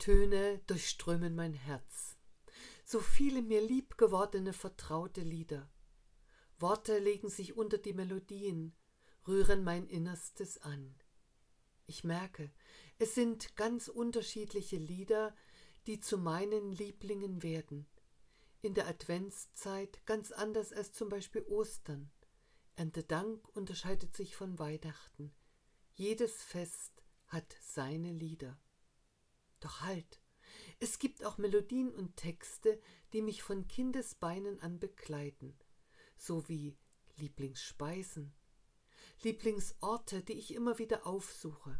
Töne durchströmen mein Herz. So viele mir lieb gewordene vertraute Lieder. Worte legen sich unter die Melodien, rühren mein Innerstes an. Ich merke, es sind ganz unterschiedliche Lieder, die zu meinen Lieblingen werden. In der Adventszeit ganz anders als zum Beispiel Ostern. Erntedank unterscheidet sich von Weihnachten. Jedes Fest hat seine Lieder. Doch halt, es gibt auch Melodien und Texte, die mich von Kindesbeinen an begleiten, so wie Lieblingsspeisen, Lieblingsorte, die ich immer wieder aufsuche.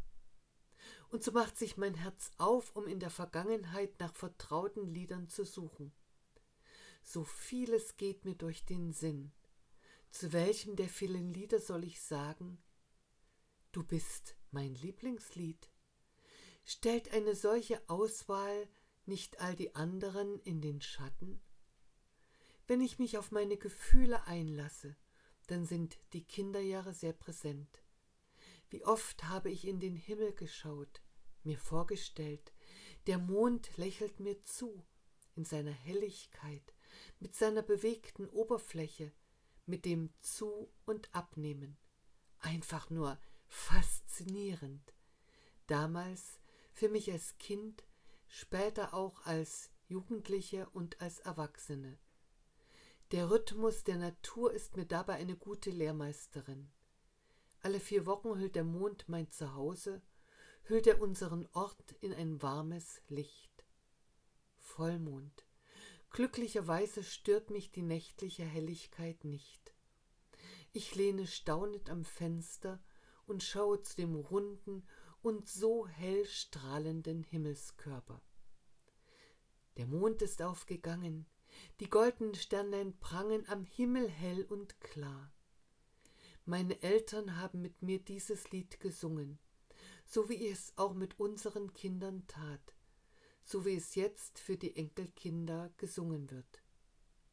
Und so macht sich mein Herz auf, um in der Vergangenheit nach vertrauten Liedern zu suchen. So vieles geht mir durch den Sinn. Zu welchem der vielen Lieder soll ich sagen, du bist mein Lieblingslied? Stellt eine solche Auswahl nicht all die anderen in den Schatten? Wenn ich mich auf meine Gefühle einlasse, dann sind die Kinderjahre sehr präsent. Wie oft habe ich in den Himmel geschaut, mir vorgestellt, der Mond lächelt mir zu, in seiner Helligkeit, mit seiner bewegten Oberfläche, mit dem Zu- und Abnehmen. Einfach nur faszinierend. Damals für mich als Kind, später auch als Jugendliche und als Erwachsene. Der Rhythmus der Natur ist mir dabei eine gute Lehrmeisterin. Alle vier Wochen hüllt der Mond mein Zuhause, hüllt er unseren Ort in ein warmes Licht. Vollmond. Glücklicherweise stört mich die nächtliche Helligkeit nicht. Ich lehne staunend am Fenster und schaue zu dem runden und so hell strahlenden Himmelskörper. Der Mond ist aufgegangen, die goldenen Sternlein prangen am Himmel hell und klar. Meine Eltern haben mit mir dieses Lied gesungen, so wie es auch mit unseren Kindern tat, so wie es jetzt für die Enkelkinder gesungen wird.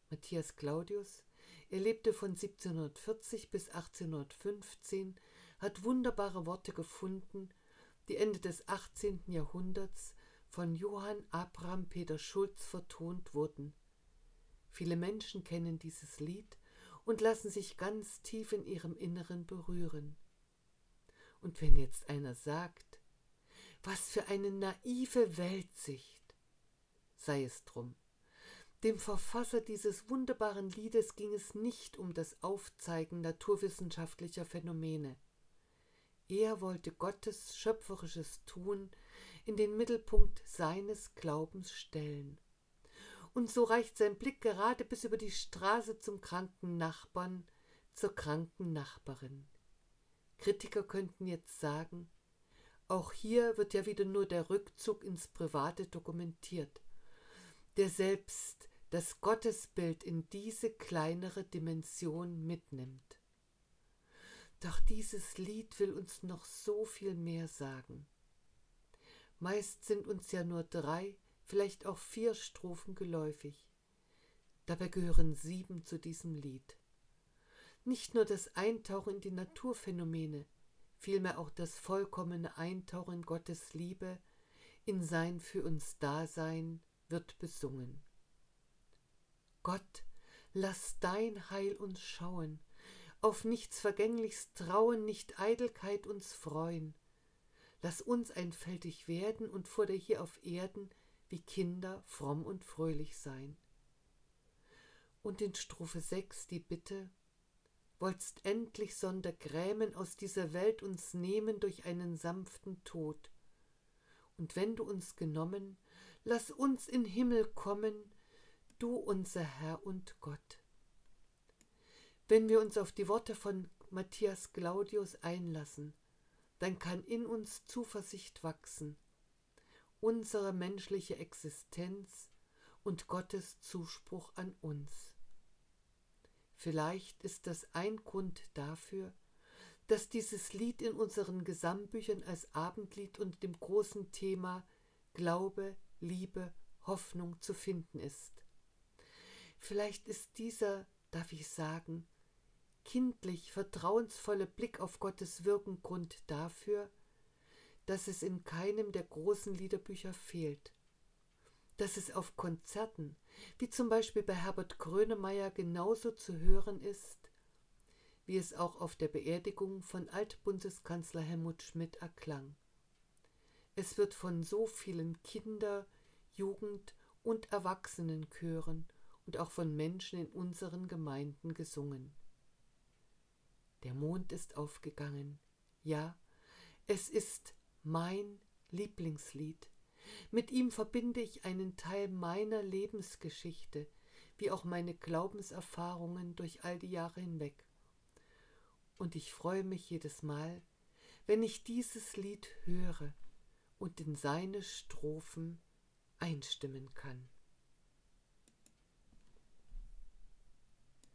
Matthias Claudius, er lebte von 1740 bis 1815, hat wunderbare Worte gefunden die Ende des 18. Jahrhunderts von Johann Abraham Peter Schulz vertont wurden. Viele Menschen kennen dieses Lied und lassen sich ganz tief in ihrem Inneren berühren. Und wenn jetzt einer sagt, was für eine naive Weltsicht, sei es drum. Dem Verfasser dieses wunderbaren Liedes ging es nicht um das Aufzeigen naturwissenschaftlicher Phänomene. Er wollte Gottes schöpferisches Tun in den Mittelpunkt seines Glaubens stellen. Und so reicht sein Blick gerade bis über die Straße zum kranken Nachbarn, zur kranken Nachbarin. Kritiker könnten jetzt sagen, auch hier wird ja wieder nur der Rückzug ins Private dokumentiert, der selbst das Gottesbild in diese kleinere Dimension mitnimmt. Doch dieses Lied will uns noch so viel mehr sagen. Meist sind uns ja nur drei, vielleicht auch vier Strophen geläufig. Dabei gehören sieben zu diesem Lied. Nicht nur das Eintauchen in die Naturphänomene, vielmehr auch das vollkommene Eintauchen in Gottes Liebe, in sein für uns Dasein wird besungen. Gott, lass dein Heil uns schauen, auf nichts Vergängliches trauen, nicht Eitelkeit uns freuen. Lass uns einfältig werden und vor dir hier auf Erden wie Kinder fromm und fröhlich sein. Und in Strophe 6 die Bitte, wollst endlich sonder Grämen aus dieser Welt uns nehmen durch einen sanften Tod. Und wenn du uns genommen, lass uns in Himmel kommen, du unser Herr und Gott. Wenn wir uns auf die Worte von Matthias Claudius einlassen, dann kann in uns Zuversicht wachsen, unsere menschliche Existenz und Gottes Zuspruch an uns. Vielleicht ist das ein Grund dafür, dass dieses Lied in unseren Gesangμπüchern als Abendlied unter dem großen Thema Glaube, Liebe, Hoffnung zu finden ist. Vielleicht ist dieser, darf ich sagen, kindlich vertrauensvolle Blick auf Gottes Wirken Grund dafür, dass es in keinem der großen Liederbücher fehlt dass es auf Konzerten, wie zum Beispiel bei Herbert Grönemeyer, genauso zu hören ist, wie es auch auf der Beerdigung von Altbundeskanzler Helmut Schmidt erklang. Es wird von so vielen Kinder-, Jugend- und Erwachsenenchören und auch von Menschen in unseren Gemeinden gesungen. Der Mond ist aufgegangen. Ja, es ist mein Lieblingslied. Mit ihm verbinde ich einen Teil meiner Lebensgeschichte, wie auch meine Glaubenserfahrungen durch all die Jahre hinweg. Und ich freue mich jedes Mal, wenn ich dieses Lied höre und in seine Strophen einstimmen kann.